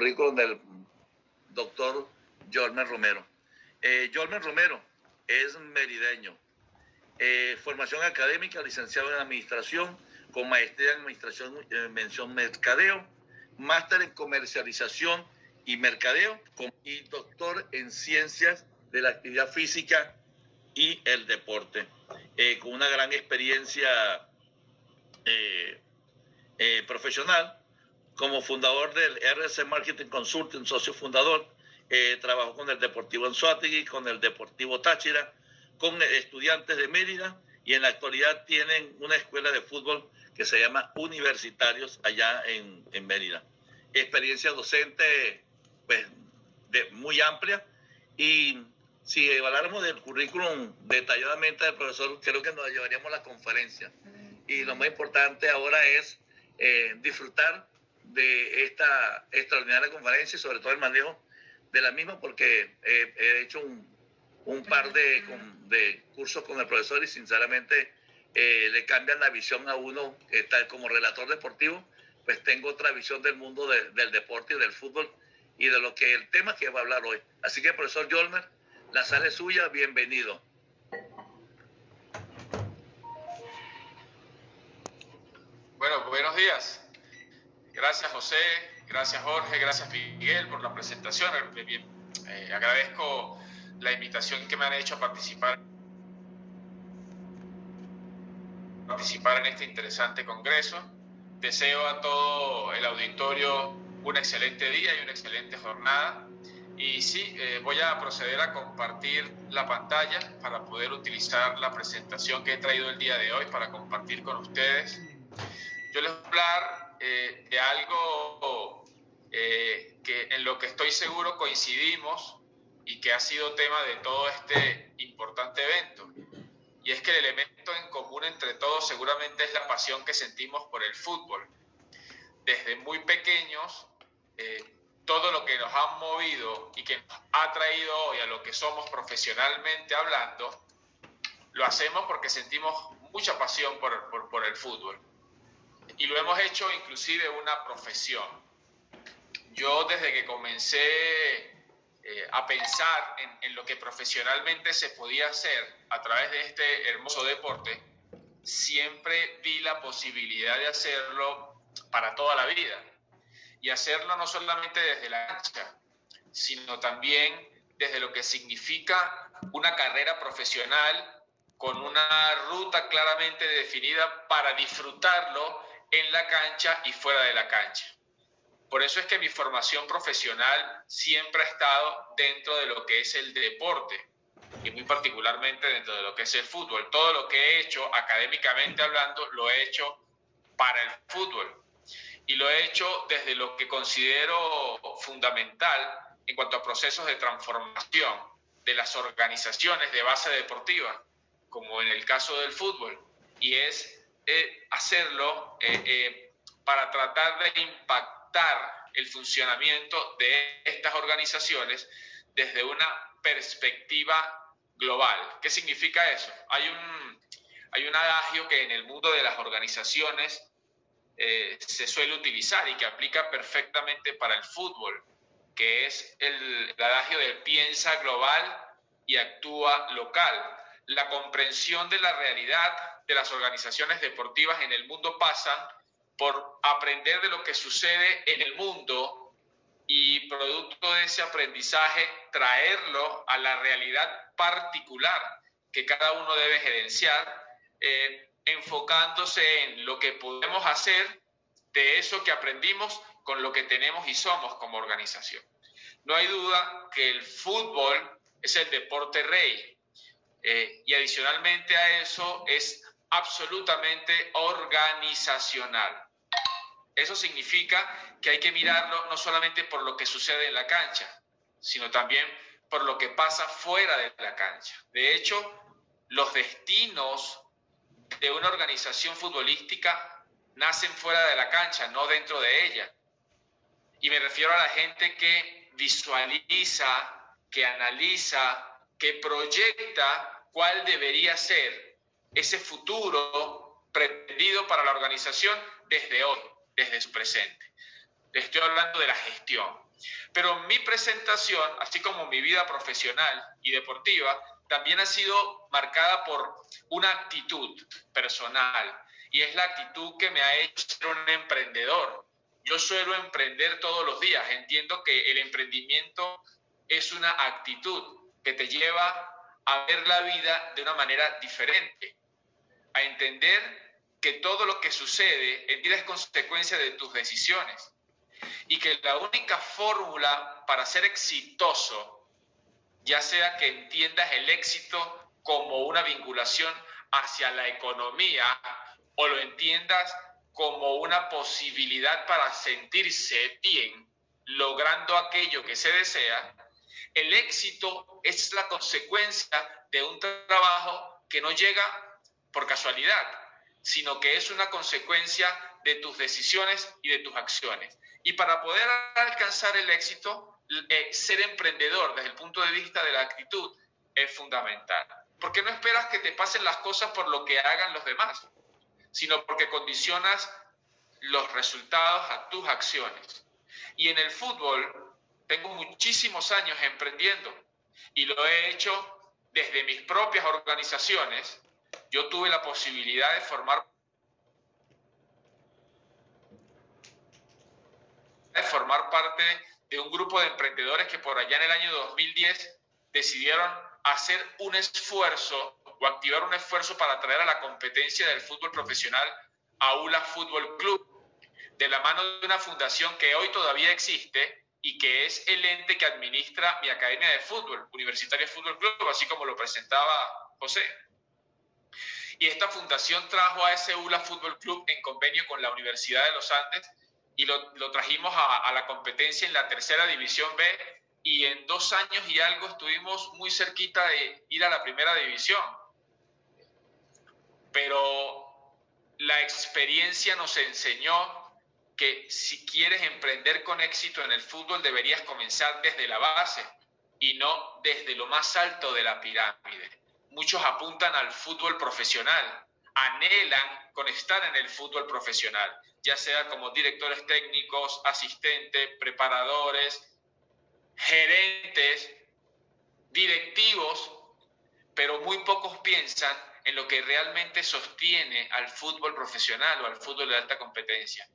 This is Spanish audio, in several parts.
currículum del doctor Jormer Romero. Eh, Romero es merideño, eh, formación académica, licenciado en administración, con maestría en administración, eh, mención mercadeo, máster en comercialización y mercadeo, y doctor en ciencias de la actividad física y el deporte, eh, con una gran experiencia profesional como fundador del RC Marketing Consulting, socio fundador, eh, trabajó con el Deportivo Anzuategui, con el Deportivo Táchira, con estudiantes de Mérida y en la actualidad tienen una escuela de fútbol que se llama Universitarios allá en, en Mérida. Experiencia docente pues, de, muy amplia y si evaluáramos el currículum detalladamente del profesor, creo que nos llevaríamos a la conferencia. Y lo más importante ahora es eh, disfrutar de esta extraordinaria conferencia y sobre todo el manejo de la misma porque he hecho un, un par de, de, cursos con el profesor y sinceramente eh, le cambian la visión a uno, tal como relator deportivo, pues tengo otra visión del mundo del deporte y del fútbol y de lo que el tema que va a hablar hoy. Así que profesor Yolmer, la sala es suya, bienvenido. Bueno, buenos días. Gracias José, gracias Jorge, gracias Miguel por la presentación. Bien, eh, agradezco la invitación que me han hecho a participar, participar en este interesante congreso. Deseo a todo el auditorio un excelente día y una excelente jornada. Y sí, eh, voy a proceder a compartir la pantalla para poder utilizar la presentación que he traído el día de hoy para compartir con ustedes. Yo les voy a hablar eh, de algo eh, que en lo que estoy seguro coincidimos y que ha sido tema de todo este importante evento. Y es que el elemento en común entre todos seguramente es la pasión que sentimos por el fútbol. Desde muy pequeños, eh, todo lo que nos ha movido y que nos ha traído hoy a lo que somos profesionalmente hablando, lo hacemos porque sentimos mucha pasión por, por el fútbol y lo hemos hecho inclusive una profesión. Yo desde que comencé eh, a pensar en, lo que profesionalmente se podía hacer a través de este hermoso deporte, siempre vi la posibilidad de hacerlo para toda la vida. Y hacerlo no solamente desde la cancha, sino también desde lo que significa una carrera profesional con una ruta claramente definida para disfrutarlo en la cancha y fuera de la cancha. Por eso es que mi formación profesional siempre ha estado dentro de lo que es el deporte y muy particularmente dentro de lo que es el fútbol. Todo lo que he hecho académicamente hablando lo he hecho para el fútbol y lo he hecho desde lo que considero fundamental en cuanto a procesos de transformación de las organizaciones de base deportiva, como en el caso del fútbol, y es eh, hacerlo eh, eh, para tratar de impactar el funcionamiento de estas organizaciones desde una perspectiva global. ¿Qué significa eso? Hay un, hay un adagio que en el mundo de las organizaciones se suele utilizar y que aplica perfectamente para el fútbol, que es el, el adagio del piensa global y actúa local. La comprensión de la realidad de las organizaciones deportivas en el mundo pasan por aprender de lo que sucede en el mundo y producto de ese aprendizaje traerlo a la realidad particular que cada uno debe gerenciar, eh, enfocándose en lo que podemos hacer de eso que aprendimos con lo que tenemos y somos como organización. No hay duda que el fútbol es el deporte rey eh, y adicionalmente a eso es absolutamente organizacional. Eso significa que hay que mirarlo no solamente por lo que sucede en la cancha, sino también por lo que pasa fuera de la cancha. De hecho, los destinos de una organización futbolística nacen fuera de la cancha, no dentro de ella. Y me refiero a la gente que visualiza, que analiza, que proyecta cuál debería ser ese futuro pretendido para la organización desde hoy, desde su presente. Estoy hablando de la gestión. Pero mi presentación, así como mi vida profesional y deportiva, también ha sido marcada por una actitud personal y es la actitud que me ha hecho ser un emprendedor. Yo suelo emprender todos los días. Entiendo que el emprendimiento es una actitud que te lleva a ver la vida de una manera diferente, a entender que todo lo que sucede en vida es consecuencia de tus decisiones y que la única fórmula para ser exitoso, ya sea que entiendas el éxito como una vinculación hacia la economía o lo entiendas como una posibilidad para sentirse bien logrando aquello que se desea, el éxito es la consecuencia de un trabajo que no llega por casualidad, sino que es una consecuencia de tus decisiones y de tus acciones. Y para poder alcanzar el éxito, eh, ser emprendedor desde el punto de vista de la actitud es fundamental. Porque no esperas que te pasen las cosas por lo que hagan los demás, sino porque condicionas los resultados a tus acciones. Y en el fútbol tengo muchísimos años emprendiendo y lo he hecho desde mis propias organizaciones. Yo tuve la posibilidad de formar de formar parte de un grupo de emprendedores que por allá en el año 2010 decidieron hacer un esfuerzo o activar un esfuerzo para traer a la competencia del fútbol profesional a ULA Fútbol Club, de la mano de una fundación que hoy todavía existe y que es el ente que administra mi academia de fútbol, Universitario Fútbol Club, así como lo presentaba José. Y esta fundación trajo a ese ULA Fútbol Club en convenio con la Universidad de los Andes y lo, trajimos a, a, la competencia en la tercera división B y en dos años y algo estuvimos muy cerquita de ir a la primera división. Pero la experiencia nos enseñó que si quieres emprender con éxito en el fútbol deberías comenzar desde la base y no desde lo más alto de la pirámide. Muchos apuntan al fútbol profesional, anhelan con estar en el fútbol profesional, ya sea como directores técnicos, asistentes, preparadores, gerentes, directivos, pero muy pocos piensan en lo que realmente sostiene al fútbol profesional o al fútbol de alta competencia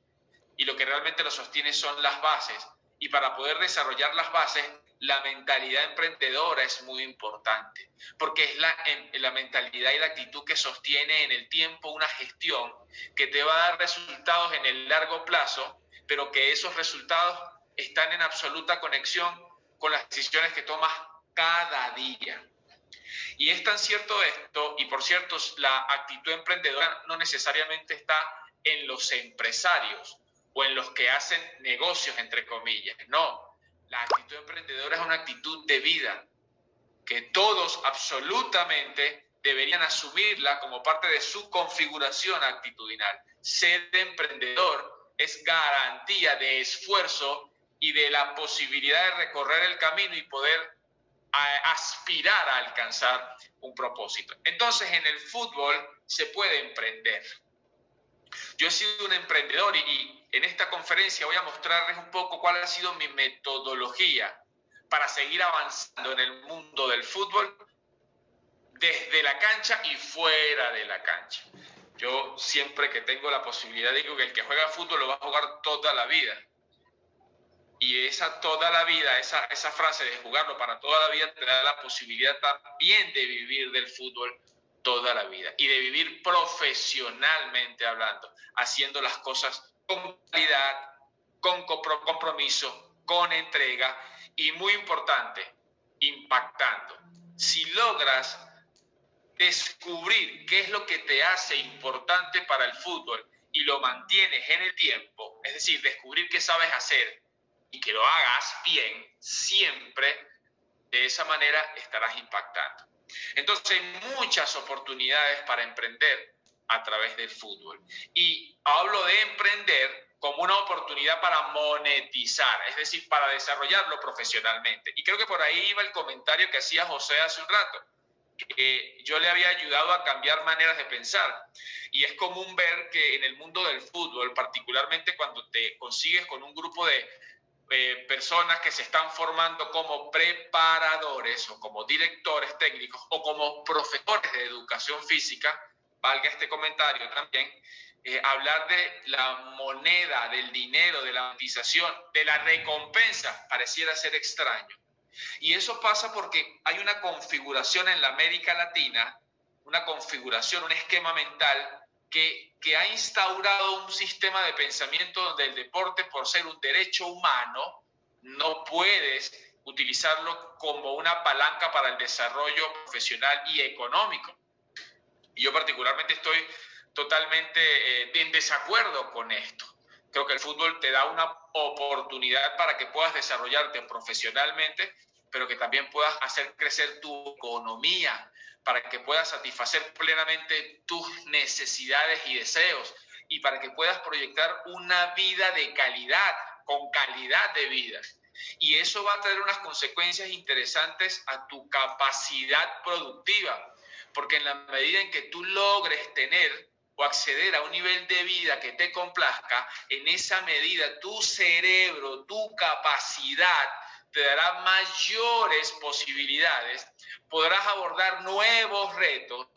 y lo que realmente lo sostiene son las bases. Y para poder desarrollar las bases, la mentalidad emprendedora es muy importante, porque es la, la mentalidad y la actitud que sostiene en el tiempo una gestión que te va a dar resultados en el largo plazo, pero que esos resultados están en absoluta conexión con las decisiones que tomas cada día. Y es tan cierto esto, y por cierto, la actitud emprendedora no necesariamente está en los empresarios, o en los que hacen negocios, entre comillas. No, la actitud emprendedora es una actitud de vida que todos absolutamente deberían asumirla como parte de su configuración actitudinal. Ser emprendedor es garantía de esfuerzo y de la posibilidad de recorrer el camino y poder aspirar a alcanzar un propósito. Entonces, en el fútbol se puede emprender. Yo he sido un emprendedor y, en esta conferencia voy a mostrarles un poco cuál ha sido mi metodología para seguir avanzando en el mundo del fútbol desde la cancha y fuera de la cancha. Yo siempre que tengo la posibilidad digo que el que juega fútbol lo va a jugar toda la vida. Y esa toda la vida, esa, esa frase de jugarlo para toda la vida te da la posibilidad también de vivir del fútbol toda la vida y de vivir profesionalmente hablando, haciendo las cosas con calidad, con compromiso, con entrega y muy importante, impactando. Si logras descubrir qué es lo que te hace importante para el fútbol y lo mantienes en el tiempo, es decir, descubrir qué sabes hacer y que lo hagas bien siempre, de esa manera estarás impactando. Entonces hay muchas oportunidades para emprender a través del fútbol. Y hablo de emprender como una oportunidad para monetizar, es decir, para desarrollarlo profesionalmente. Y creo que por ahí iba el comentario que hacía José hace un rato. que yo le había ayudado a cambiar maneras de pensar. Y es común ver que en el mundo del fútbol, particularmente cuando te consigues con un grupo de eh, personas que se están formando como preparadores o como directores técnicos o como profesores de educación física, valga este comentario también, eh, hablar de la moneda, del dinero, de la monetización, de la recompensa, pareciera ser extraño. Y eso pasa porque hay una configuración en la América Latina, una configuración, un esquema mental que, que ha instaurado un sistema de pensamiento donde el deporte, por ser un derecho humano, no puedes utilizarlo como una palanca para el desarrollo profesional y económico. Y yo particularmente estoy totalmente eh, en desacuerdo con esto. Creo que el fútbol te da una oportunidad para que puedas desarrollarte profesionalmente, pero que también puedas hacer crecer tu economía, para que puedas satisfacer plenamente tus necesidades y deseos y para que puedas proyectar una vida de calidad, con calidad de vida. Y eso va a traer unas consecuencias interesantes a tu capacidad productiva, porque en la medida en que tú logres tener o acceder a un nivel de vida que te complazca, en esa medida tu cerebro, tu capacidad te dará mayores posibilidades, podrás abordar nuevos retos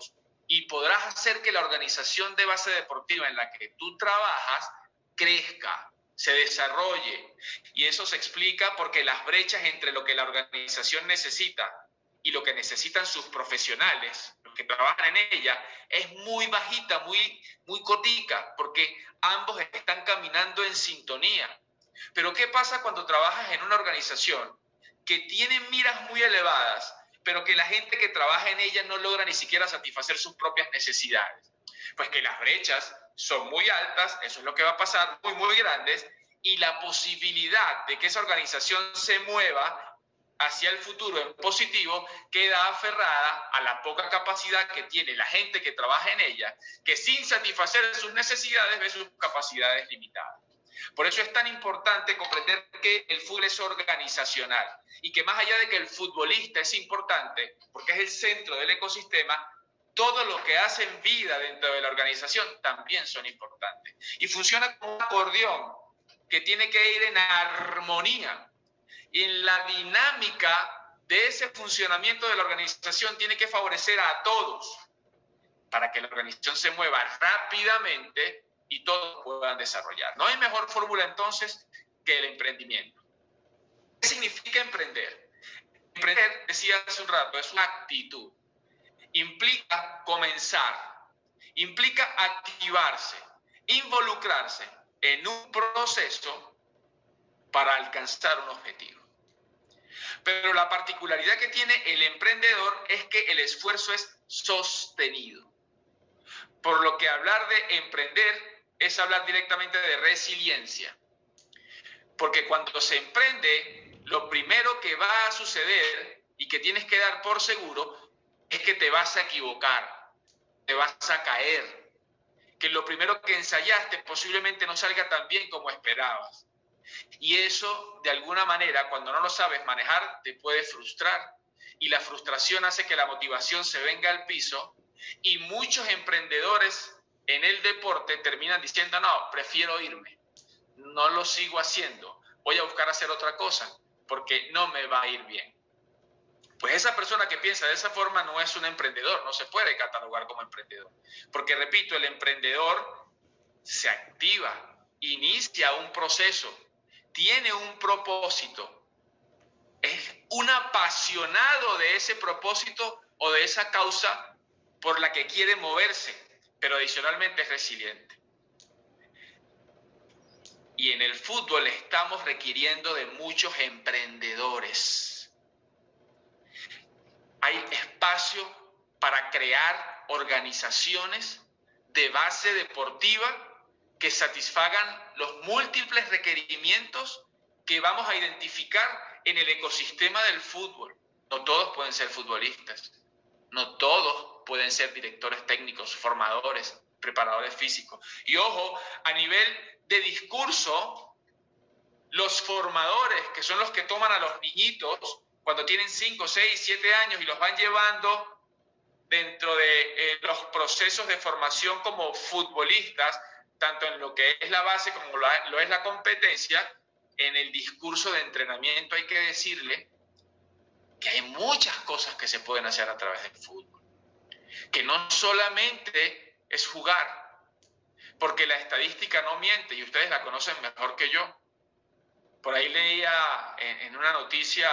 y podrás hacer que la organización de base deportiva en la que tú trabajas crezca, se desarrolle. Y eso se explica porque las brechas entre lo que la organización necesita y lo que necesitan sus profesionales, que trabajan en ella, es muy bajita, muy, muy cotica, porque ambos están caminando en sintonía. Pero ¿qué pasa cuando trabajas en una organización que tiene miras muy elevadas, pero que la gente que trabaja en ella no logra ni siquiera satisfacer sus propias necesidades? Pues que las brechas son muy altas, eso es lo que va a pasar, muy, muy grandes, y la posibilidad de que esa organización se mueva hacia el futuro en positivo queda aferrada a la poca capacidad que tiene la gente que trabaja en ella, que sin satisfacer sus necesidades ve sus capacidades limitadas. Por eso es tan importante comprender que el fútbol es organizacional y que más allá de que el futbolista es importante, porque es el centro del ecosistema, todo lo que hacen vida dentro de la organización también son importantes. Y funciona como un acordeón que tiene que ir en armonía y la dinámica de ese funcionamiento de la organización tiene que favorecer a todos para que la organización se mueva rápidamente y todos puedan desarrollar. No hay mejor fórmula entonces que el emprendimiento. ¿Qué significa emprender? Emprender, decía hace un rato, es una actitud. Implica comenzar, implica activarse, involucrarse en un proceso para alcanzar un objetivo. Pero la particularidad que tiene el emprendedor es que el esfuerzo es sostenido. Por lo que hablar de emprender es hablar directamente de resiliencia. Porque cuando se emprende, lo primero que va a suceder y que tienes que dar por seguro es que te vas a equivocar, te vas a caer, que lo primero que ensayaste posiblemente no salga tan bien como esperabas y eso, de alguna manera, cuando no lo sabes manejar, te puede frustrar. Y la frustración hace que la motivación se venga al piso y muchos emprendedores en el deporte terminan diciendo, no, prefiero irme, no lo sigo haciendo, voy a buscar hacer otra cosa porque no me va a ir bien. Pues esa persona que piensa de esa forma no es un emprendedor, no se puede catalogar como emprendedor. Porque repito, el emprendedor se activa, inicia un proceso, tiene un propósito, es un apasionado de ese propósito o de esa causa por la que quiere moverse, pero adicionalmente es resiliente. Y en el fútbol estamos requiriendo de muchos emprendedores. Hay espacio para crear organizaciones de base deportiva que satisfagan los múltiples requerimientos que vamos a identificar en el ecosistema del fútbol. No todos pueden ser futbolistas, no todos pueden ser directores técnicos, formadores, preparadores físicos. Y ojo, a nivel de discurso, los formadores, que son los que toman a los niñitos cuando tienen 5, 6, 7 años y los van llevando dentro de eh, los procesos de formación como futbolistas, tanto en lo que es la base como lo, es la competencia, en el discurso de entrenamiento hay que decirle que hay muchas cosas que se pueden hacer a través del fútbol. Que no solamente es jugar, porque la estadística no miente y ustedes la conocen mejor que yo. Por ahí leía en, una noticia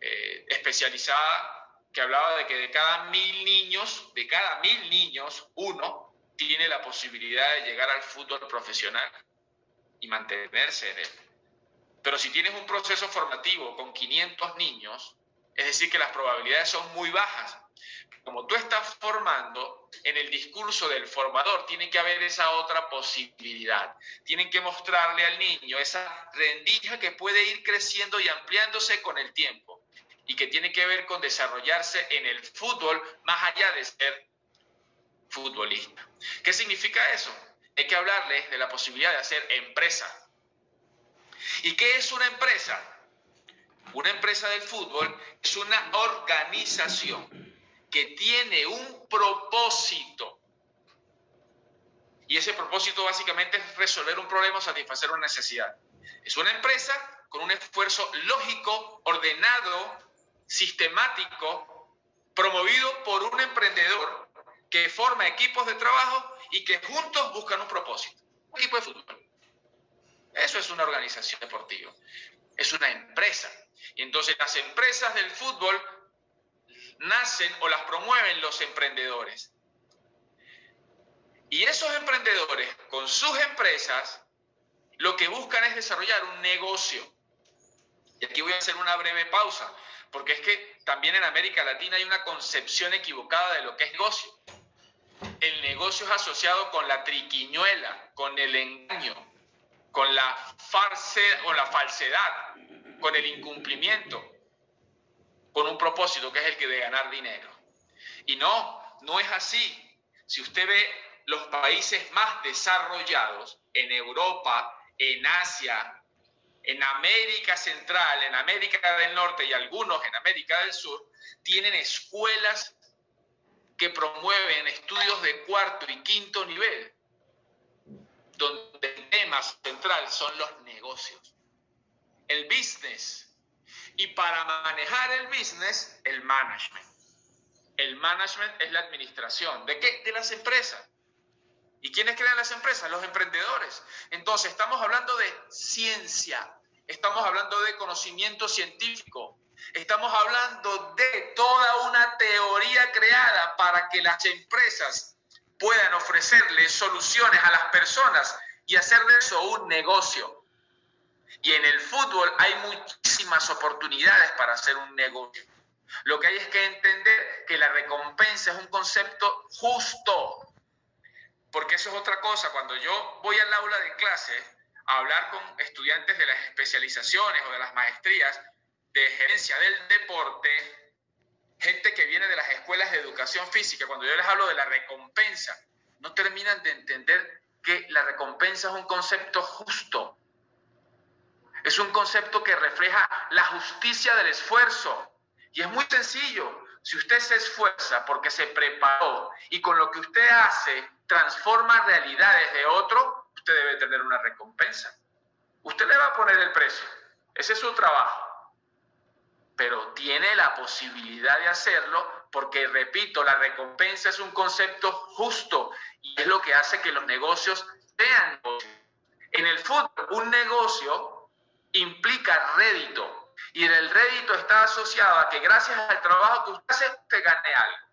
eh, especializada que hablaba de que de cada mil niños, de cada mil niños, uno tiene la posibilidad de llegar al fútbol profesional y mantenerse en él. Pero si tienes un proceso formativo con 500 niños, es decir, que las probabilidades son muy bajas. Como tú estás formando, en el discurso del formador tiene que haber esa otra posibilidad. Tienen que mostrarle al niño esa rendija que puede ir creciendo y ampliándose con el tiempo y que tiene que ver con desarrollarse en el fútbol más allá de ser futbolista. ¿Qué significa eso? Hay que hablarles de la posibilidad de hacer empresa. ¿Y qué es una empresa? Una empresa del fútbol es una organización que tiene un propósito. Y ese propósito básicamente es resolver un problema o satisfacer una necesidad. Es una empresa con un esfuerzo lógico, ordenado, sistemático, promovido por un emprendedor que forma equipos de trabajo y que juntos buscan un propósito. Un equipo de fútbol. Eso es una organización deportiva. Es una empresa. Y entonces las empresas del fútbol nacen o las promueven los emprendedores. Y esos emprendedores con sus empresas lo que buscan es desarrollar un negocio. Y aquí voy a hacer una breve pausa, porque es que también en América Latina hay una concepción equivocada de lo que es negocio. El negocio es asociado con la triquiñuela, con el engaño, con la, farse, o la falsedad, con el incumplimiento, con un propósito que es el de ganar dinero. Y no, no es así. Si usted ve los países más desarrollados en Europa, en Asia, en América Central, en América del Norte y algunos en América del Sur, tienen escuelas que promueven estudios de cuarto y quinto nivel, donde el tema central son los negocios el business. Y para manejar el business, el management. El management es la administración. ¿De qué? De las empresas. ¿Y quiénes crean las empresas? Los emprendedores. Entonces, estamos hablando de ciencia, estamos hablando de conocimiento científico, estamos hablando de toda una teoría creada para que las empresas puedan ofrecerle soluciones a las personas y hacer de eso un negocio. Y en el fútbol hay muchísimas oportunidades para hacer un negocio. Lo que hay es que entender que la recompensa es un concepto justo. Porque eso es otra cosa. Cuando yo voy al aula de clase a hablar con estudiantes de las especializaciones o de las maestrías de gerencia del deporte, gente que viene de las escuelas de educación física, cuando yo les hablo de la recompensa, no terminan de entender que la recompensa es un concepto justo. Es un concepto que refleja la justicia del esfuerzo. Y es muy sencillo. Si usted se esfuerza porque se preparó y con lo que usted hace transforma realidades de otro, usted debe tener una recompensa. Usted le va a poner el precio. Ese es su trabajo. Pero tiene la posibilidad de hacerlo porque, repito, la recompensa es un concepto justo y es lo que hace que los negocios sean En el fútbol, un negocio implica rédito. Y el rédito está asociado a que gracias al trabajo que usted hace, usted gane algo.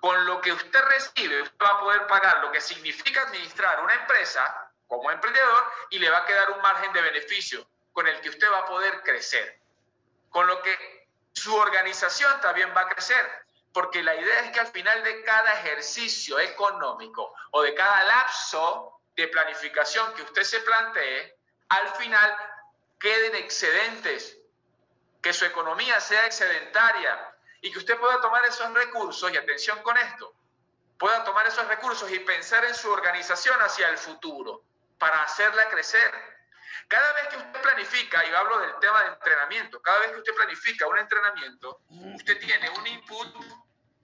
Con lo que usted recibe, usted va a poder pagar lo que significa administrar una empresa como emprendedor y le va a quedar un margen de beneficio con el que usted va a poder crecer. Con lo que su organización también va a crecer. Porque la idea es que al final de cada ejercicio económico o de cada lapso de planificación que usted se plantee, al final queden excedentes, que su economía sea excedentaria y que usted pueda tomar esos recursos, y atención con esto, pueda tomar esos recursos y pensar en su organización hacia el futuro para hacerla crecer. Cada vez que usted planifica, y hablo del tema de entrenamiento, cada vez que usted planifica un entrenamiento, usted tiene un input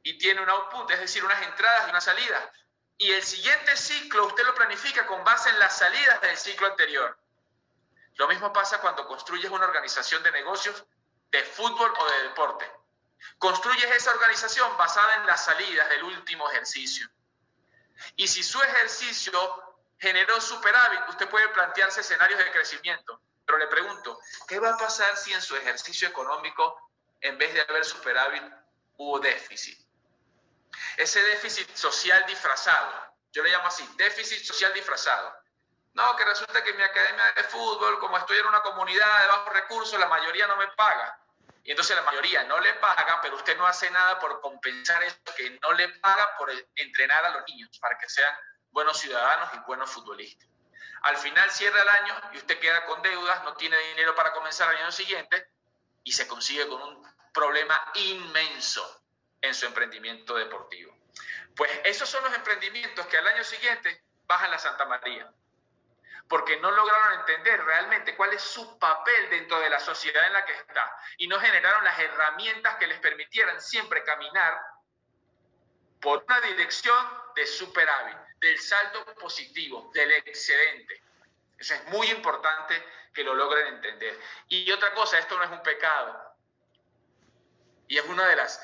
y tiene un output, es decir, unas entradas y unas salidas. Y el siguiente ciclo usted lo planifica con base en las salidas del ciclo anterior. Lo mismo pasa cuando construyes una organización de negocios de fútbol o de deporte. Construyes esa organización basada en las salidas del último ejercicio. Y si su ejercicio generó superávit, usted puede plantearse escenarios de crecimiento. Pero le pregunto, ¿qué va a pasar si en su ejercicio económico, en vez de haber superávit, hubo déficit? Ese déficit social disfrazado, yo le llamo así, déficit social disfrazado. No, que resulta que mi academia de fútbol, como estoy en una comunidad de bajos recursos, la mayoría no me paga. Y entonces la mayoría no le paga, pero usted no hace nada por compensar eso que no le paga por entrenar a los niños para que sean buenos ciudadanos y buenos futbolistas. Al final cierra el año y usted queda con deudas, no tiene dinero para comenzar el año siguiente y se consigue con un problema inmenso en su emprendimiento deportivo. Pues esos son los emprendimientos que al año siguiente bajan la Santa María, porque no lograron entender realmente cuál es su papel dentro de la sociedad en la que está y no generaron las herramientas que les permitieran siempre caminar por una dirección de superávit, del saldo positivo, del excedente. Eso es muy importante que lo logren entender. Y otra cosa, esto no es un pecado. Y es una de las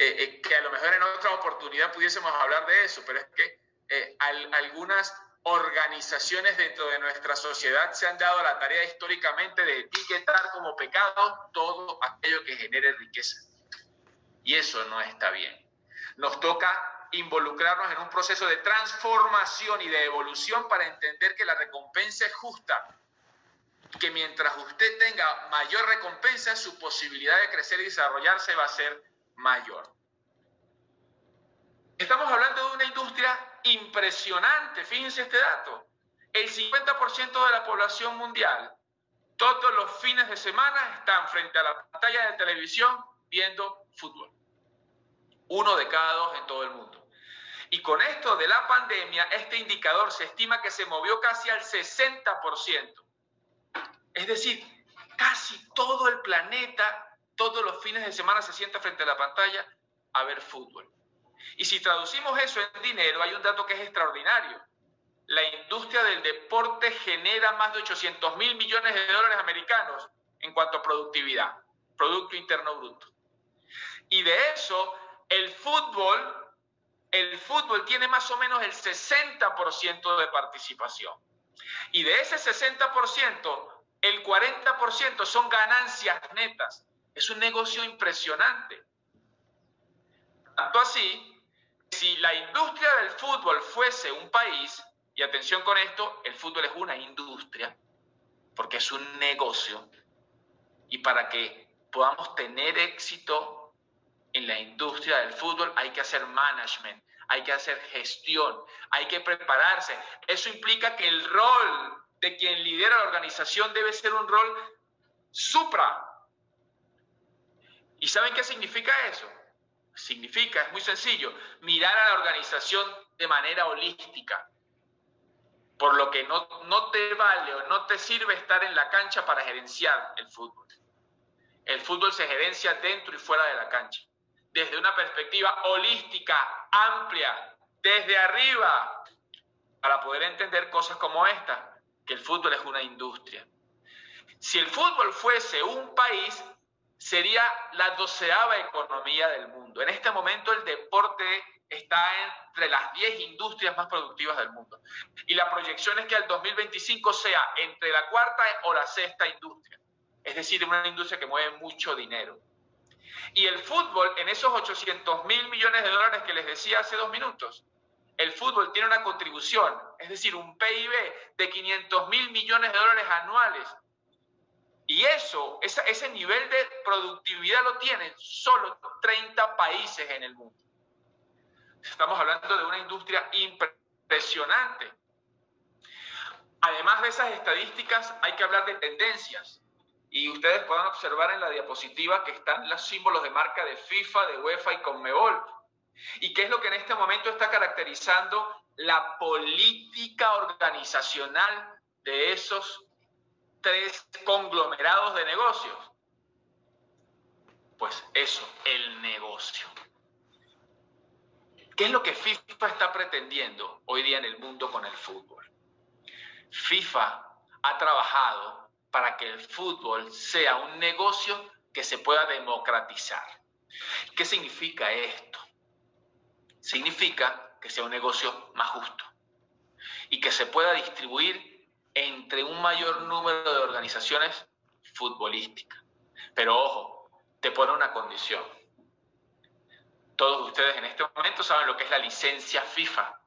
Eh, eh, que a lo mejor en otra oportunidad pudiésemos hablar de eso, pero es que eh, algunas organizaciones dentro de nuestra sociedad se han dado la tarea históricamente de etiquetar como pecado todo aquello que genere riqueza. Y eso no está bien. Nos toca involucrarnos en un proceso de transformación y de evolución para entender que la recompensa es justa, que mientras usted tenga mayor recompensa, su posibilidad de crecer y desarrollarse va a ser mayor. Estamos hablando de una industria impresionante, fíjense este dato. El 50% de la población mundial todos los fines de semana están frente a la pantalla de televisión viendo fútbol. Uno de cada dos en todo el mundo. Y con esto de la pandemia, este indicador se estima que se movió casi al 60%. Es decir, casi todo el planeta todos los fines de semana se sienta frente a la pantalla a ver fútbol. Y si traducimos eso en dinero, hay un dato que es extraordinario. La industria del deporte genera más de 800 mil millones de dólares americanos en cuanto a productividad, Producto Interno Bruto. Y de eso, el fútbol, el fútbol tiene más o menos el 60% de participación. Y de ese 60%, el 40% son ganancias netas. Es un negocio impresionante. Tanto así, si la industria del fútbol fuese un país, y atención con esto, el fútbol es una industria, porque es un negocio, y para que podamos tener éxito en la industria del fútbol hay que hacer management, hay que hacer gestión, hay que prepararse. Eso implica que el rol de quien lidera la organización debe ser un rol supra ¿Y saben qué significa eso? Significa, es muy sencillo, mirar a la organización de manera holística. Por lo que no, no te vale o no te sirve estar en la cancha para gerenciar el fútbol. El fútbol se gerencia dentro y fuera de la cancha. Desde una perspectiva holística, amplia, desde arriba, para poder entender cosas como esta, que el fútbol es una industria. Si el fútbol fuese un país, sería la doceava economía del mundo. En este momento el deporte está entre las 10 industrias más productivas del mundo. Y la proyección es que al 2025 sea entre la cuarta o la sexta industria. Es decir, una industria que mueve mucho dinero. Y el fútbol, en esos 800 mil millones de dólares que les decía hace dos minutos, el fútbol tiene una contribución, es decir, un PIB de 500 mil millones de dólares anuales y eso, ese nivel de productividad lo tienen solo 30 países en el mundo. Estamos hablando de una industria impresionante. Además de esas estadísticas, hay que hablar de tendencias. Y ustedes pueden observar en la diapositiva que están los símbolos de marca de FIFA, de UEFA y Conmebol. ¿Y qué es lo que en este momento está caracterizando la política organizacional de esos tres conglomerados de negocios. Pues eso, el negocio. ¿Qué es lo que FIFA está pretendiendo hoy día en el mundo con el fútbol? FIFA ha trabajado para que el fútbol sea un negocio que se pueda democratizar. ¿Qué significa esto? Significa que sea un negocio más justo y que se pueda distribuir entre un mayor número de organizaciones futbolísticas. Pero ojo, te pone una condición. Todos ustedes en este momento saben lo que es la licencia FIFA,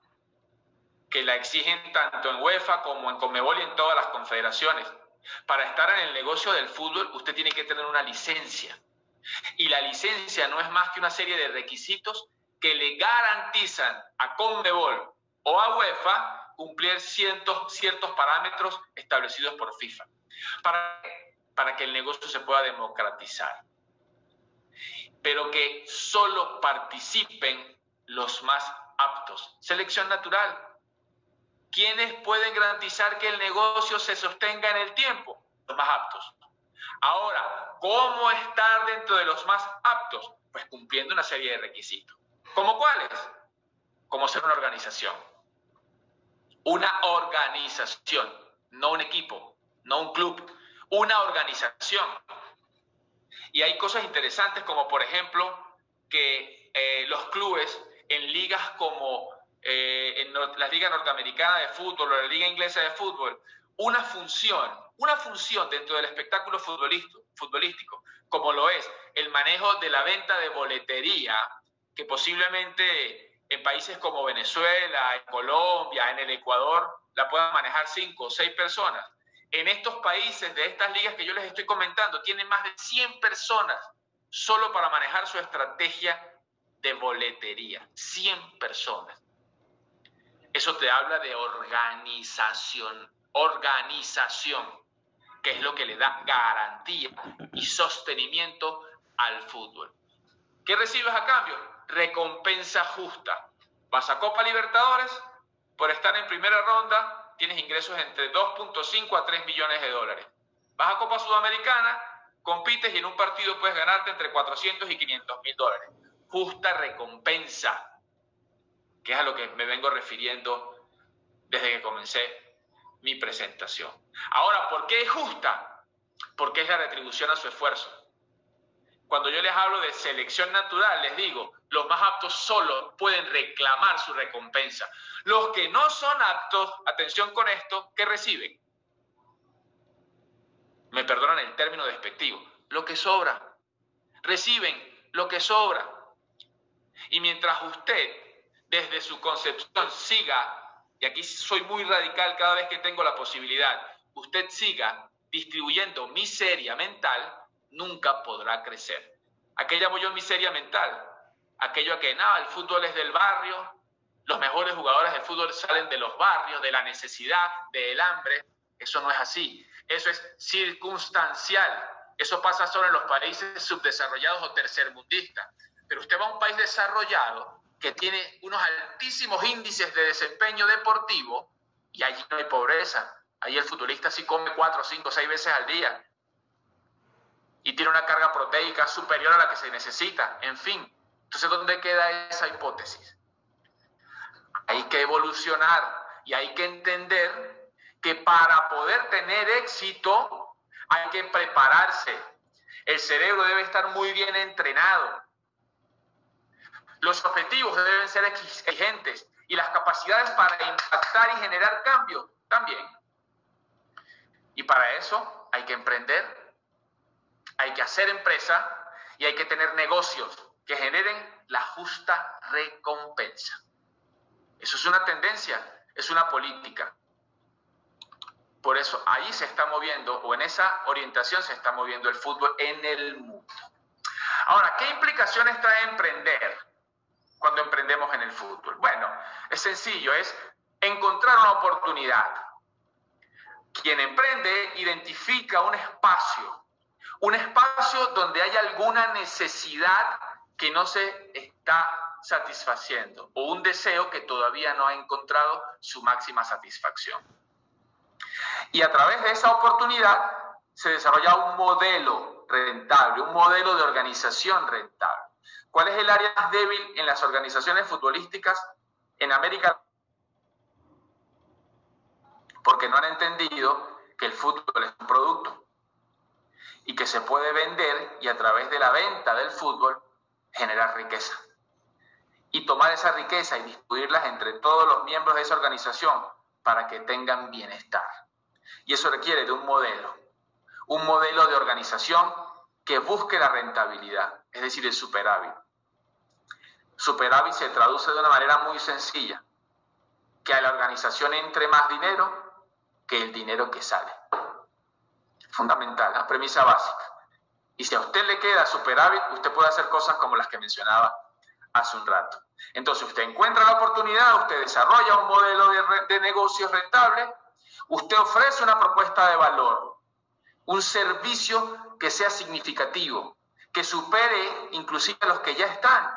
que la exigen tanto en UEFA como en Conmebol y en todas las confederaciones. Para estar en el negocio del fútbol, usted tiene que tener una licencia. Y la licencia no es más que una serie de requisitos que le garantizan a Conmebol o a UEFA cumplir ciertos, ciertos parámetros establecidos por FIFA para, para que el negocio se pueda democratizar. Pero que solo participen los más aptos. Selección natural. ¿Quiénes pueden garantizar que el negocio se sostenga en el tiempo? Los más aptos. Ahora, ¿cómo estar dentro de los más aptos? Pues cumpliendo una serie de requisitos. ¿Cómo cuáles? Como ser una organización. Una organización, no un equipo, no un club, una organización. Y hay cosas interesantes como, por ejemplo, que eh, los clubes en ligas como eh, en la Liga Norteamericana de Fútbol o la Liga Inglesa de Fútbol, una función, una función dentro del espectáculo futbolístico, como lo es el manejo de la venta de boletería, que posiblemente en países como Venezuela, en Colombia, en el Ecuador, la puedan manejar cinco o seis personas. En estos países de estas ligas que yo les estoy comentando, tienen más de 100 personas solo para manejar su estrategia de boletería. 100 personas. Eso te habla de organización, organización, que es lo que le da garantía y sostenimiento al fútbol. ¿Qué recibes a cambio? Recompensa justa. Vas a Copa Libertadores, por estar en primera ronda, tienes ingresos entre 2.5 a 3 millones de dólares. Vas a Copa Sudamericana, compites y en un partido puedes ganarte entre 400 y 500 mil dólares. Justa recompensa que es a lo que me vengo refiriendo desde que comencé mi presentación. Ahora, ¿por qué es justa? Porque es la retribución a su esfuerzo. Cuando yo les hablo de selección natural, les digo, los más aptos solo pueden reclamar su recompensa. Los que no son aptos, atención con esto, ¿qué reciben? Me perdonan el término despectivo, lo que sobra. Reciben lo que sobra. Y mientras usted desde su concepción siga, y aquí soy muy radical cada vez que tengo la posibilidad, usted siga distribuyendo miseria mental, nunca podrá crecer. ¿A qué llamo yo miseria mental? Aquello a que nada, el fútbol es del barrio, los mejores jugadores del fútbol salen de los barrios, de la necesidad, del hambre. Eso no es así. Eso es circunstancial. Eso pasa solo en los países subdesarrollados o tercermundistas. Pero usted va a un país desarrollado que tiene unos altísimos índices de desempeño deportivo y allí no hay pobreza. Ahí el futbolista sí come cuatro, cinco, seis veces al día y tiene una carga proteica superior a la que se necesita. En fin, entonces, ¿dónde queda esa hipótesis? Hay que evolucionar y hay que entender que para poder tener éxito hay que prepararse. El cerebro debe estar muy bien entrenado. Los objetivos deben ser exigentes y las capacidades para impactar y generar cambio también. Y para eso hay que emprender, hay que hacer empresa y hay que tener negocios que generen la justa recompensa. Eso es una tendencia, es una política. Por eso ahí se está moviendo, o en esa orientación se está moviendo el fútbol en el mundo. Ahora, ¿qué implicaciones trae emprender? Cuando emprendemos en el fútbol? Bueno, es sencillo, es encontrar una oportunidad. Quien emprende identifica un espacio, un espacio donde hay alguna necesidad que no se está satisfaciendo o un deseo que todavía no ha encontrado su máxima satisfacción. Y a través de esa oportunidad se desarrolla un modelo rentable, un modelo de organización rentable. ¿Cuál es el área más débil en las organizaciones futbolísticas en América? Porque no han entendido que el fútbol es un producto y que se puede vender y a través de la venta del fútbol generar riqueza. Y tomar esa riqueza y distribuirlas entre todos los miembros de esa organización para que tengan bienestar. Y eso requiere de un modelo, un modelo de organización que busque la rentabilidad, es decir, el superávit. Superávit se traduce de una manera muy sencilla, que a la organización entre más dinero que el dinero que sale. Fundamental, la premisa básica. Y si a usted le queda superávit, usted puede hacer cosas como las que mencionaba hace un rato. Entonces usted encuentra la oportunidad, usted desarrolla un modelo de, de negocio rentable, usted ofrece una propuesta de valor, un servicio que sea significativo, que supere inclusive a los que ya están,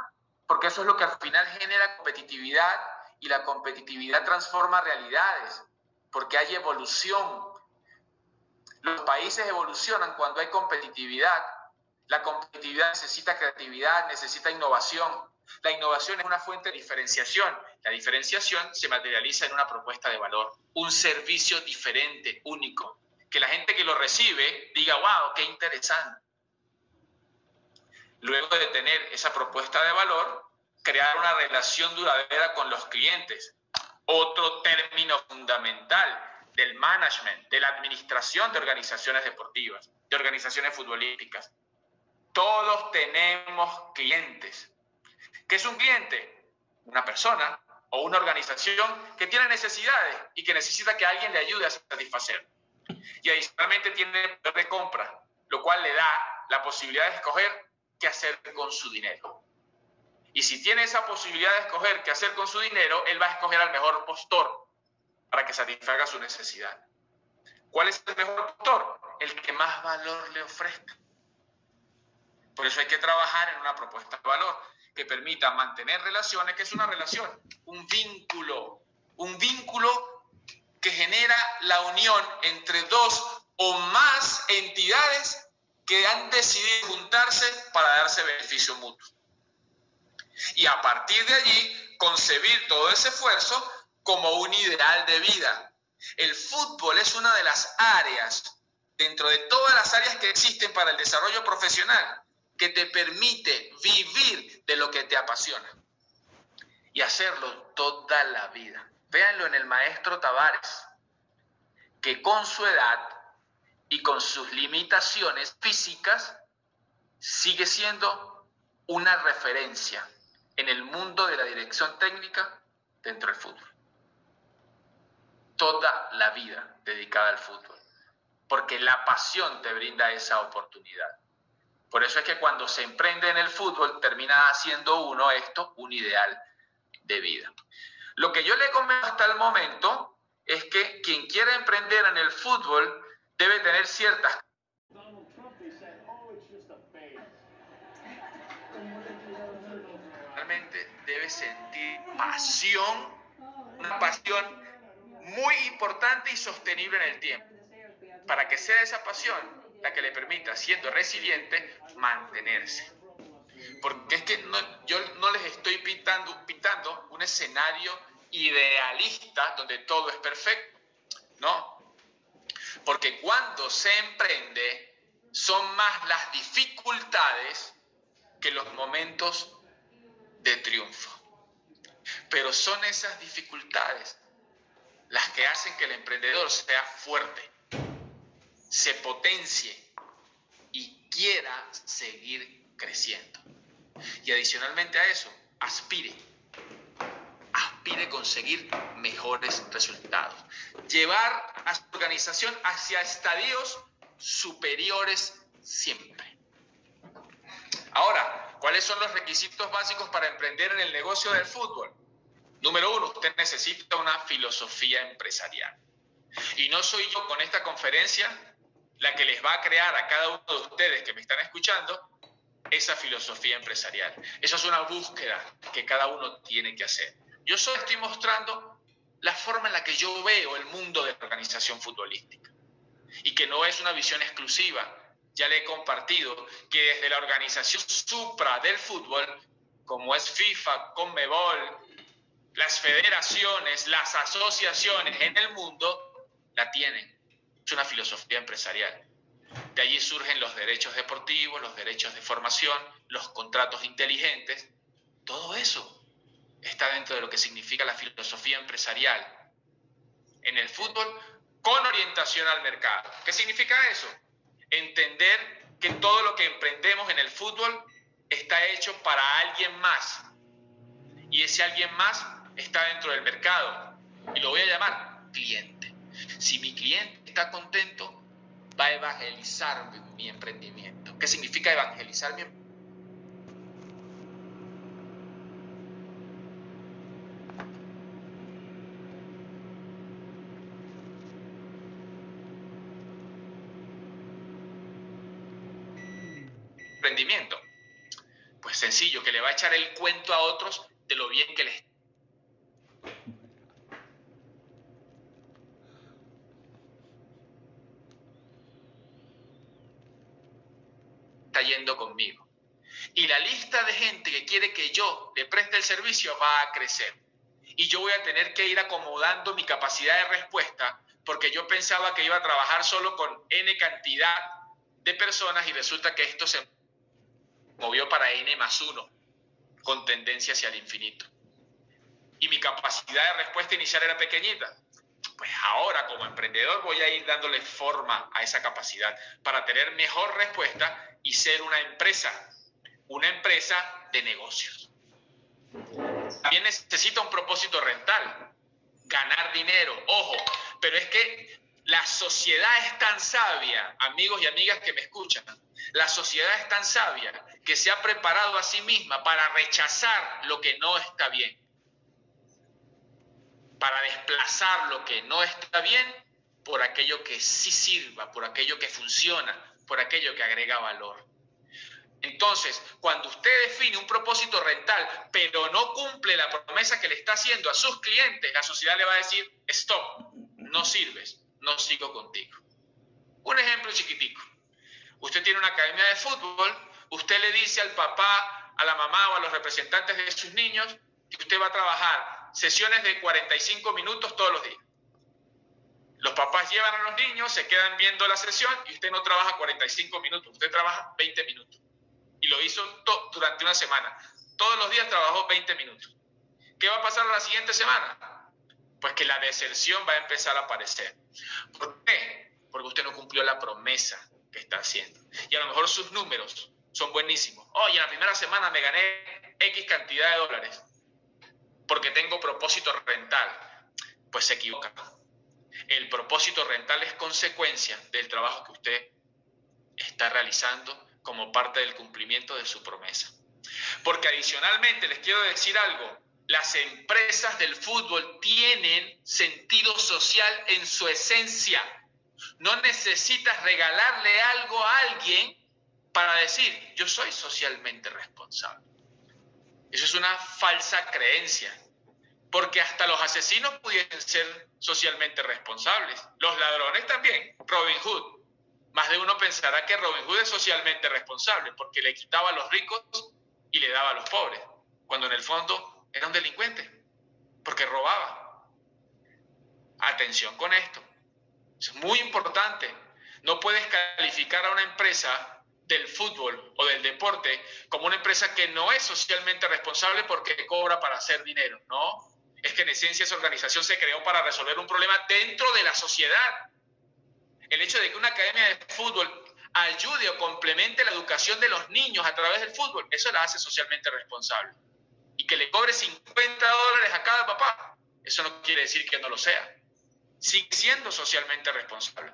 porque eso es lo que al final genera competitividad y la competitividad transforma realidades, porque hay evolución. Los países evolucionan cuando hay competitividad. La competitividad necesita creatividad, necesita innovación. La innovación es una fuente de diferenciación. La diferenciación se materializa en una propuesta de valor, un servicio diferente, único, que la gente que lo recibe diga, wow, qué interesante. Luego de tener esa propuesta de valor, crear una relación duradera con los clientes. Otro término fundamental del management, de la administración de organizaciones deportivas, de organizaciones futbolísticas. Todos tenemos clientes. ¿Qué es un cliente? Una persona o una organización que tiene necesidades y que necesita que alguien le ayude a satisfacer y adicionalmente tiene poder de compra, lo cual le da la posibilidad de escoger qué hacer con su dinero. Y si tiene esa posibilidad de escoger qué hacer con su dinero, él va a escoger al mejor postor para que satisfaga su necesidad. ¿Cuál es el mejor postor? El que más valor le ofrezca. Por eso hay que trabajar en una propuesta de valor que permita mantener relaciones, que es una relación, un vínculo, un vínculo que genera la unión entre dos o más entidades que han decidido juntarse para darse beneficio mutuo. Y a partir de allí, concebir todo ese esfuerzo como un ideal de vida. El fútbol es una de las áreas, dentro de todas las áreas que existen para el desarrollo profesional, que te permite vivir de lo que te apasiona y hacerlo toda la vida. Véanlo en el maestro Tavares, que con su edad y con sus limitaciones físicas sigue siendo una referencia en el mundo de la dirección técnica dentro del fútbol. Toda la vida dedicada al fútbol, porque la pasión te brinda esa oportunidad. Por eso es que cuando se emprende en el fútbol termina haciendo uno esto un ideal de vida. Lo que yo le comento hasta el momento es que quien quiera emprender en el fútbol debe tener ciertas realmente debe sentir pasión, una pasión muy importante y sostenible en el tiempo, para que sea esa pasión la que le permita, siendo resiliente, mantenerse. Porque es que yo no les estoy pintando, pintando un escenario idealista donde todo es perfecto, ¿no? Porque cuando se emprende son más las dificultades que los momentos de triunfo. Pero son esas dificultades las que hacen que el emprendedor sea fuerte, se potencie y quiera seguir creciendo. Y adicionalmente a eso, aspire pide conseguir mejores resultados. Llevar a su organización hacia estadios superiores siempre. Ahora, ¿cuáles son los requisitos básicos para emprender en el negocio del fútbol? Número uno, usted necesita una filosofía empresarial. Y no soy yo con esta conferencia la que les va a crear a cada uno de ustedes que me están escuchando esa filosofía empresarial. Esa es una búsqueda que cada uno tiene que hacer. Yo solo estoy mostrando la forma en la que yo veo el mundo de la organización futbolística. y que no es una visión exclusiva. Ya le he compartido que desde la organización supra del fútbol, como es FIFA, Conmebol, las federaciones, las asociaciones en el mundo, la tienen. Es una filosofía empresarial. De allí surgen los derechos deportivos, los derechos de formación, los contratos inteligentes. Todo eso está dentro de lo que significa la filosofía empresarial en el fútbol con orientación al mercado. ¿Qué significa eso? Entender que todo lo que emprendemos en el fútbol está hecho para alguien más. Y ese alguien más está dentro del mercado. Y lo voy a llamar cliente. Si mi cliente está contento, va a evangelizar mi emprendimiento. ¿Qué significa evangelizar mi emprendimiento? Pues sencillo, que le va a echar el cuento a otros de lo bien que les está yendo conmigo. Y la lista de gente que quiere que yo le preste el servicio va a crecer. Y yo voy a tener que ir acomodando mi capacidad de respuesta porque yo pensaba que iba a trabajar solo con N cantidad de personas y resulta que esto se movió para N más 1 con tendencia hacia el infinito. Y mi capacidad de respuesta inicial era pequeñita. Pues ahora como emprendedor voy a ir dándole forma a esa capacidad para tener mejor respuesta y ser una empresa, una empresa de negocios. También necesita un propósito rental, ganar dinero, ojo, pero es que la sociedad es tan sabia, amigos y amigas que me escuchan, la sociedad es tan sabia que se ha preparado a sí misma para rechazar lo que no está bien, para desplazar lo que no está bien por aquello que sí sirva, por aquello que funciona, por aquello que agrega valor. Entonces, cuando usted define un propósito rental, pero no cumple la promesa que le está haciendo a sus clientes, la sociedad le va a decir, stop, no sirves, no sigo contigo. Un ejemplo chiquitico. Usted tiene una academia de fútbol, usted le dice al papá, a la mamá o a los representantes de sus niños que usted va a trabajar sesiones de 45 minutos todos los días. Los papás llevan a los niños, se quedan viendo la sesión y usted no trabaja 45 minutos, usted trabaja 20 minutos. Y lo hizo durante una semana. Todos los días trabajó 20 minutos. ¿Qué va a pasar la siguiente semana? Pues que la deserción va a empezar a aparecer. ¿Por qué? Porque usted no cumplió la promesa que está haciendo. Y a lo mejor sus números son buenísimos. Oye, en la primera semana me gané X cantidad de dólares porque tengo propósito rental. Pues se equivoca el propósito rental es consecuencia del trabajo que usted está realizando como parte del cumplimiento de su promesa. Porque adicionalmente les quiero decir algo, las empresas del fútbol tienen sentido social en su esencia. No necesitas regalarle algo a alguien para decir, yo soy socialmente responsable. Eso es una falsa creencia porque hasta los asesinos pudiesen ser socialmente responsables, los ladrones también, Robin Hood. Más de uno pensará que Robin Hood es socialmente responsable porque le quitaba a los ricos y le daba a los pobres, cuando en el fondo era un delincuente, porque robaba. Atención con esto, es muy importante. No puedes calificar a una empresa del fútbol o del deporte como una empresa que no es socialmente responsable porque cobra para hacer dinero, ¿no? es que en esencia esa organización se creó para resolver un problema dentro de la sociedad. El hecho de que una academia de fútbol ayude o complemente la educación de los niños a través del fútbol, eso la hace socialmente responsable. Y que le cobre 50 dólares a cada papá, eso no quiere decir que no lo sea. Siendo socialmente responsable.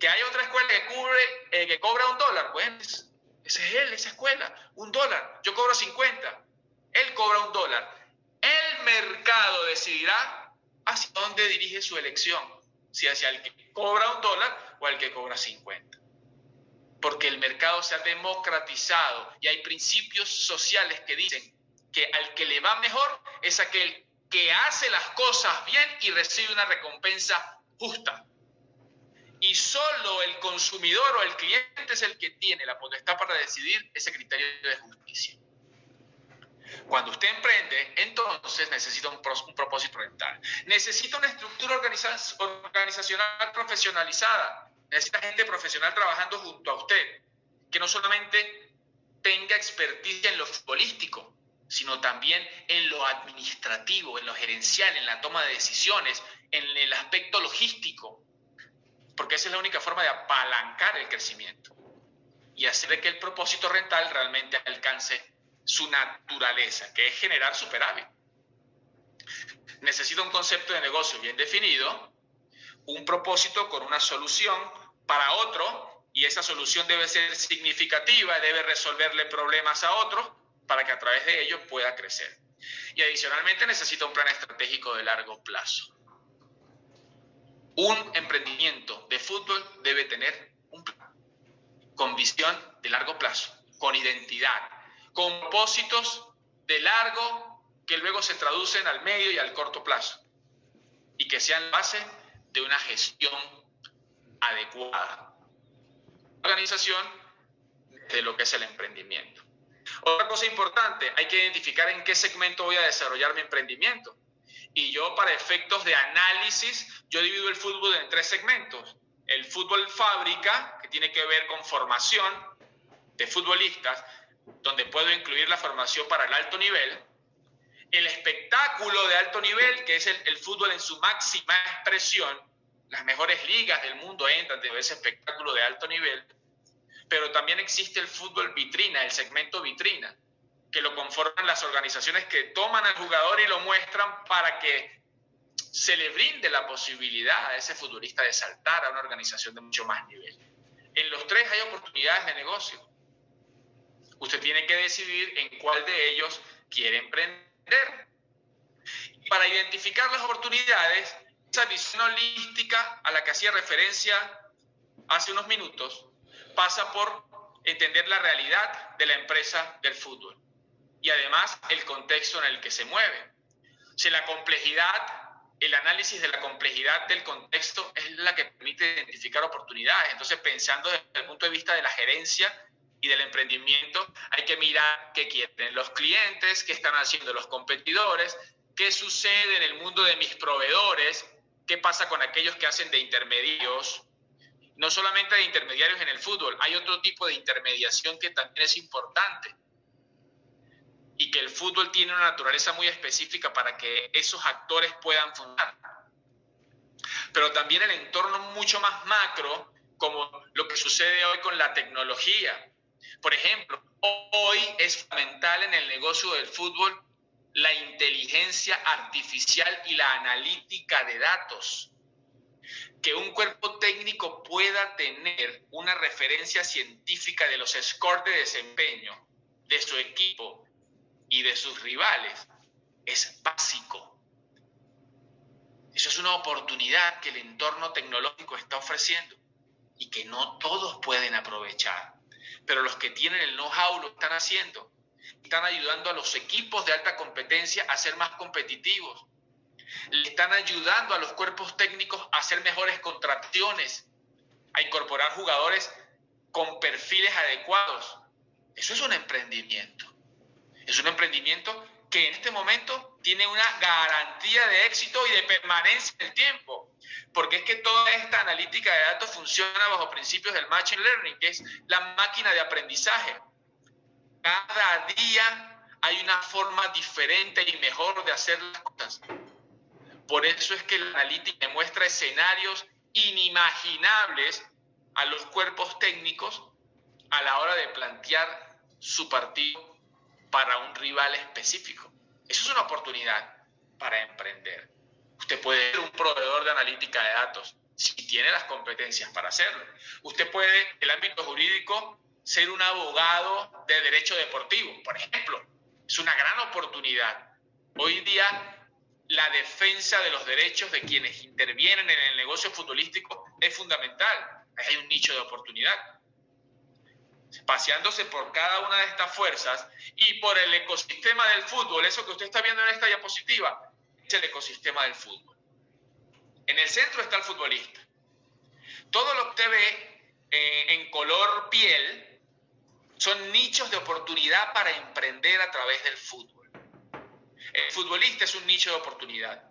Que hay otra escuela que, cubre, eh, que cobra un dólar, bueno, ese es él, esa escuela, un dólar. Yo cobro 50, él cobra un dólar el mercado decidirá hacia dónde dirige su elección, si hacia el que cobra un dólar o al que cobra 50. Porque el mercado se ha democratizado y hay principios sociales que dicen que al que le va mejor es aquel que hace las cosas bien y recibe una recompensa justa. y solo el consumidor o el cliente es el que tiene la potestad para decidir ese criterio de justicia. Cuando usted emprende, entonces necesita un, propósito rental. Necesita una estructura organizacional profesionalizada. Necesita gente profesional trabajando junto a usted, que no solamente tenga experticia en lo futbolístico, sino también en lo administrativo, en lo gerencial, en la toma de decisiones, en el aspecto logístico, porque esa es la única forma de apalancar el crecimiento y hacer que el propósito rental realmente alcance su naturaleza, que es generar superávit. Necesita un concepto de negocio bien definido, un propósito con una solución para otro, y esa solución debe ser significativa, debe resolverle problemas a otros para que a través de ello pueda crecer. Y adicionalmente necesita un plan estratégico de largo plazo. Un emprendimiento de fútbol debe tener un plan con visión de largo plazo, con identidad, con propósitos de largo que luego se traducen al medio y al corto plazo y que sean base de una gestión adecuada. Organización de lo que es el emprendimiento. Otra cosa importante, hay que identificar en qué segmento voy a desarrollar mi emprendimiento. Y yo para efectos de análisis, yo divido el fútbol en tres segmentos. El fútbol fábrica, que tiene que ver con formación de futbolistas, donde puedo incluir la formación para el alto nivel, el espectáculo de alto nivel, que es el, fútbol en su máxima expresión, las mejores ligas del mundo entran de ese espectáculo de alto nivel, pero también existe el fútbol vitrina, el segmento vitrina, que lo conforman las organizaciones que toman al jugador y lo muestran para que se le brinde la posibilidad a ese futbolista de saltar a una organización de mucho más nivel. En los tres hay oportunidades de negocio. Usted tiene que decidir en cuál de ellos quiere emprender. Para identificar las oportunidades, esa visión holística a la que hacía referencia hace unos minutos pasa por entender la realidad de la empresa del fútbol y además el contexto en el que se mueve. Si la complejidad, el análisis de la complejidad del contexto es la que permite identificar oportunidades. Entonces, pensando desde el punto de vista de la gerencia y del emprendimiento, hay que mirar qué quieren los clientes, qué están haciendo los competidores, qué sucede en el mundo de mis proveedores, qué pasa con aquellos que hacen de intermediarios, no solamente de intermediarios en el fútbol, hay otro tipo de intermediación que también es importante y que el fútbol tiene una naturaleza muy específica para que esos actores puedan funcionar. Pero también el entorno mucho más macro, como lo que sucede hoy con la tecnología, por ejemplo, hoy es fundamental en el negocio del fútbol la inteligencia artificial y la analítica de datos. Que un cuerpo técnico pueda tener una referencia científica de los scores de desempeño de su equipo y de sus rivales es básico. Eso es una oportunidad que el entorno tecnológico está ofreciendo y que no todos pueden aprovechar pero los que tienen el know-how lo están haciendo. Están ayudando a los equipos de alta competencia a ser más competitivos. Le están ayudando a los cuerpos técnicos a hacer mejores contracciones, a incorporar jugadores con perfiles adecuados. Eso es un emprendimiento. Es un emprendimiento que en este momento tiene una garantía de éxito y de permanencia en el tiempo porque es que toda esta analítica de datos funciona bajo principios del Machine Learning, que es la máquina de aprendizaje. Cada día hay una forma diferente y mejor de hacer las cosas. Por eso es que la analítica demuestra escenarios inimaginables a los cuerpos técnicos a la hora de plantear su partido para un rival específico. Eso es una oportunidad para emprender. Usted puede ser un proveedor de analítica de datos si tiene las competencias para hacerlo. Usted puede, en el ámbito jurídico, ser un abogado de derecho deportivo, por ejemplo. Es una gran oportunidad. Hoy día la defensa de los derechos de quienes intervienen en el negocio futbolístico es fundamental. Hay un nicho de oportunidad. Paseándose por cada una de estas fuerzas y por el ecosistema del fútbol, eso que usted está viendo en esta diapositiva, el ecosistema del fútbol. En el centro está el futbolista. Todo lo que usted ve eh, en color piel son nichos de oportunidad para emprender a través del fútbol. El futbolista es un nicho de oportunidad.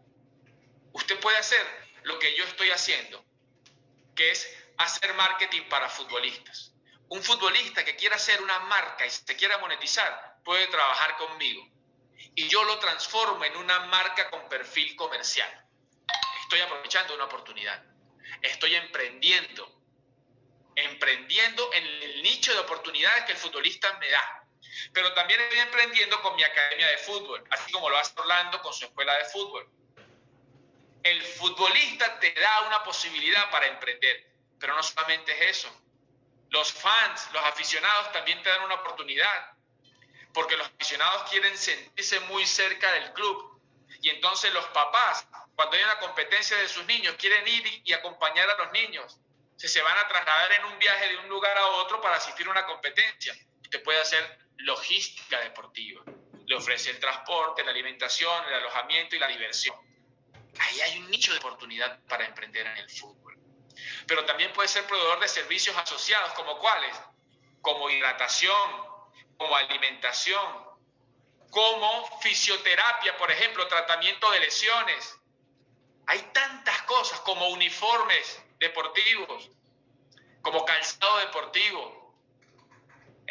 Usted puede hacer lo que yo estoy haciendo, que es hacer marketing para futbolistas. Un futbolista que quiera hacer una marca y se quiera monetizar puede trabajar conmigo. Y yo lo transformo en una marca con perfil comercial. Estoy aprovechando una oportunidad. Estoy emprendiendo. Emprendiendo en el nicho de oportunidades que el futbolista me da. Pero también estoy emprendiendo con mi academia de fútbol, así como lo hace Orlando con su escuela de fútbol. El futbolista te da una posibilidad para emprender, pero no solamente es eso. Los fans, los aficionados también te dan una oportunidad, porque los aficionados quieren sentirse muy cerca del club. Y entonces los papás, cuando hay una competencia de sus niños, quieren ir y acompañar a los niños. Se, se van a trasladar en un viaje de un lugar a otro para asistir a una competencia. Usted puede hacer logística deportiva. Le ofrece el transporte, la alimentación, el alojamiento y la diversión ahí hay un nicho de oportunidad para emprender en el fútbol. Pero también puede ser proveedor de servicios asociados, como cuáles, como hidratación, como alimentación, como fisioterapia, por ejemplo, tratamiento de lesiones. Hay tantas cosas como uniformes deportivos, como calzado deportivo.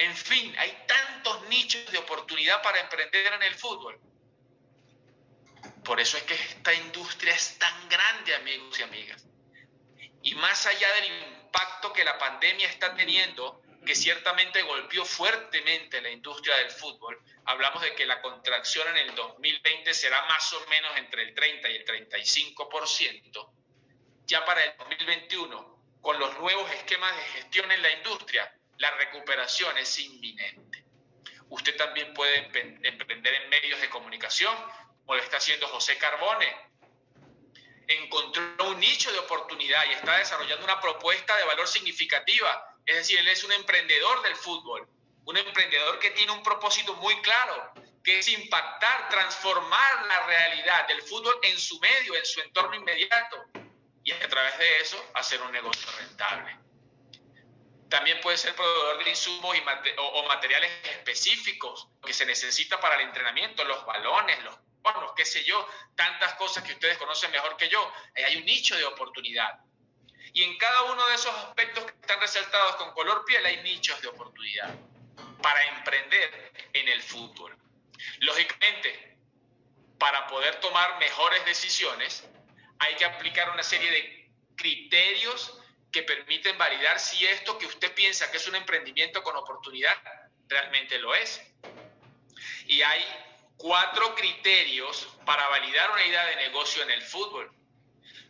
En fin, hay tantos nichos de oportunidad para emprender en el fútbol. Por eso es que esta industria es tan grande, amigos y amigas. Y más allá del impacto que la pandemia está teniendo, que ciertamente golpeó fuertemente la industria del fútbol, hablamos de que la contracción en el 2020 será más o menos entre el 30 y el 35%. Ya para el 2021, con los nuevos esquemas de gestión en la industria, la recuperación es inminente. Usted también puede emprender en medios de comunicación, como lo está haciendo José Carbone. Encontró un nicho de oportunidad y está desarrollando una propuesta de valor significativa. Es decir, él es un emprendedor del fútbol, un emprendedor que tiene un propósito muy claro, que es impactar, transformar la realidad del fútbol en su medio, en su entorno inmediato, y a través de eso hacer un negocio rentable. También puede ser proveedor de insumos o materiales específicos que se necesita para el entrenamiento, los balones, los bueno, qué sé yo, tantas cosas que ustedes conocen mejor que yo. hay un nicho de oportunidad. Y en cada uno de esos aspectos que están resaltados con color piel hay nichos de oportunidad para emprender en el fútbol. Lógicamente, para poder tomar mejores decisiones, hay que aplicar una serie de criterios que permiten validar si esto que usted piensa que es un emprendimiento con oportunidad realmente lo es. Y hay cuatro criterios para validar una idea de negocio en el fútbol.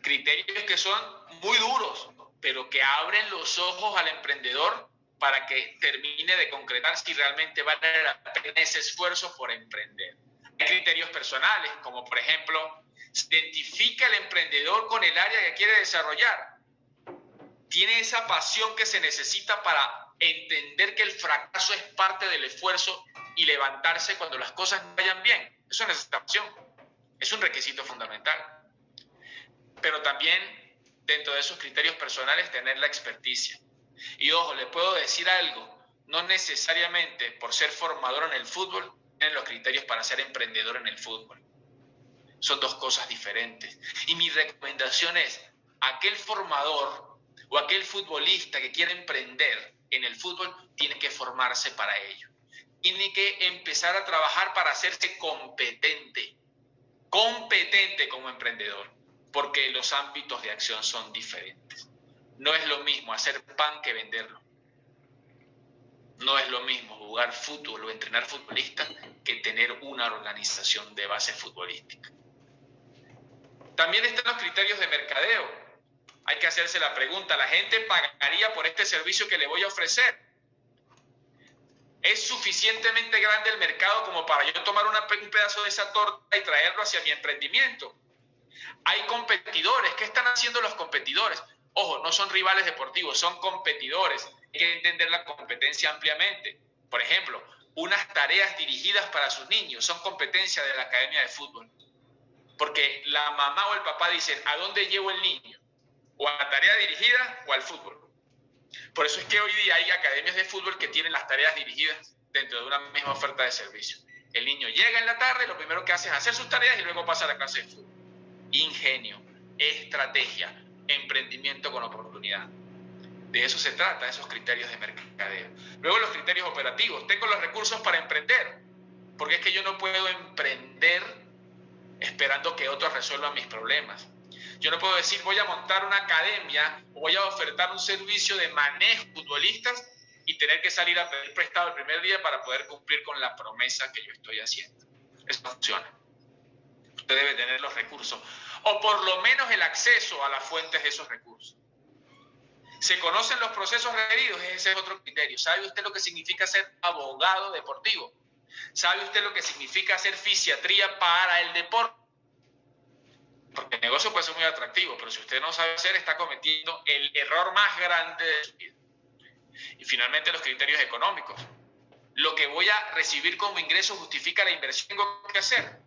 Criterios que son muy duros, pero que abren los ojos al emprendedor para que termine de concretar si realmente vale la pena ese esfuerzo por emprender. Hay criterios personales, como por ejemplo, se identifica el emprendedor con el área que quiere desarrollar. Tiene esa pasión que se necesita para entender que el fracaso es parte del esfuerzo y levantarse cuando las cosas vayan bien. Eso es una opción, es un requisito fundamental. Pero también dentro de esos criterios personales tener la experticia. Y ojo, le puedo decir algo, no necesariamente por ser formador en el fútbol tienen los criterios para ser emprendedor en el fútbol. Son dos cosas diferentes. Y mi recomendación es, aquel formador o aquel futbolista que quiere emprender en el fútbol tiene que formarse para ello tiene que empezar a trabajar para hacerse competente, competente como emprendedor, porque los ámbitos de acción son diferentes. No es lo mismo hacer pan que venderlo. No es lo mismo jugar fútbol o entrenar futbolistas que tener una organización de base futbolística. También están los criterios de mercadeo. Hay que hacerse la pregunta, ¿la gente pagaría por este servicio que le voy a ofrecer? es suficientemente grande el mercado como para yo tomar un pedazo de esa torta y traerlo hacia mi emprendimiento. Hay competidores. ¿Qué están haciendo los competidores? Ojo, no son rivales deportivos, son competidores. Hay que entender la competencia ampliamente. Por ejemplo, unas tareas dirigidas para sus niños son competencia de la academia de fútbol. Porque la mamá o el papá dicen, ¿a dónde llevo el niño? O a tarea dirigida o al fútbol. Por eso es que hoy día hay academias de fútbol que tienen las tareas dirigidas dentro de una misma oferta de servicio. El niño llega en la tarde, lo primero que hace es hacer sus tareas y luego pasa a la clase de fútbol. Ingenio, estrategia, emprendimiento con oportunidad. De eso se trata, esos criterios de mercadeo. Luego los criterios operativos. Tengo los recursos para emprender, porque es que yo no puedo emprender esperando que otros resuelvan mis problemas. Yo no puedo decir voy a montar una academia o voy a ofertar un servicio de manejo futbolistas y tener que salir a pedir prestado el primer día para poder cumplir con la promesa que yo estoy haciendo. Eso funciona. Usted debe tener los recursos o por lo menos el acceso a las fuentes de esos recursos. ¿Se conocen los procesos requeridos? Ese es otro criterio. ¿Sabe usted lo que significa ser abogado deportivo? ¿Sabe usted lo que significa hacer fisiatría para el deporte? Porque el negocio puede ser muy atractivo, pero si usted no sabe hacer, está cometiendo el error más grande de su vida. Y finalmente los criterios económicos. Lo que voy a recibir como ingreso justifica la inversión que tengo que hacer.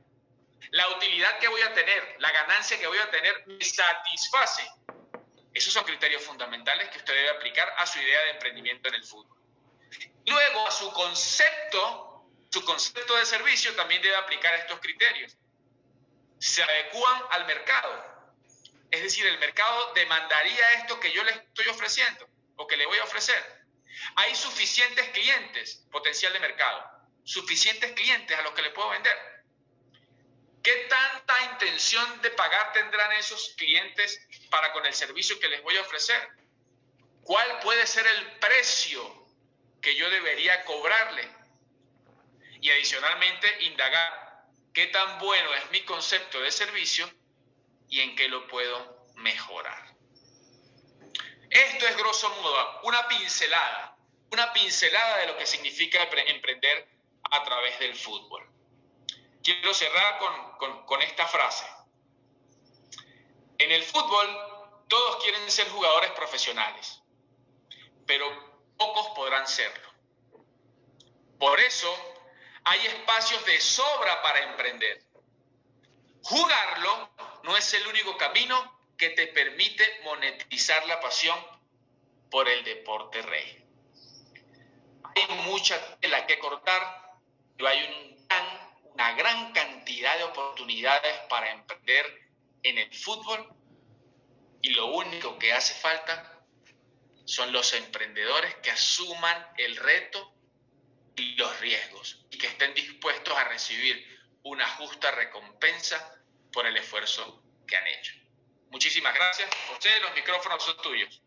La utilidad que voy a tener, la ganancia que voy a tener, me satisface. Esos son criterios fundamentales que usted debe aplicar a su idea de emprendimiento en el fútbol. Luego, a su concepto, su concepto de servicio también debe aplicar estos criterios se adecúan al mercado. Es decir, el mercado demandaría esto que yo le estoy ofreciendo o que le voy a ofrecer. Hay suficientes clientes, potencial de mercado, suficientes clientes a los que le puedo vender. ¿Qué tanta intención de pagar tendrán esos clientes para con el servicio que les voy a ofrecer? ¿Cuál puede ser el precio que yo debería cobrarle? Y adicionalmente, indagar qué tan bueno es mi concepto de servicio y en qué lo puedo mejorar. Esto es grosso modo una pincelada, una pincelada de lo que significa emprender a través del fútbol. Quiero cerrar con, con esta frase. En el fútbol todos quieren ser jugadores profesionales, pero pocos podrán serlo. Por eso hay espacios de sobra para emprender. Jugarlo no es el único camino que te permite monetizar la pasión por el deporte rey. Hay mucha tela que cortar, pero hay una gran cantidad de oportunidades para emprender en el fútbol y lo único que hace falta son los emprendedores que asuman el reto y los riesgos y que estén dispuestos a recibir una justa recompensa por el esfuerzo que han hecho. Muchísimas gracias. José, los micrófonos son tuyos.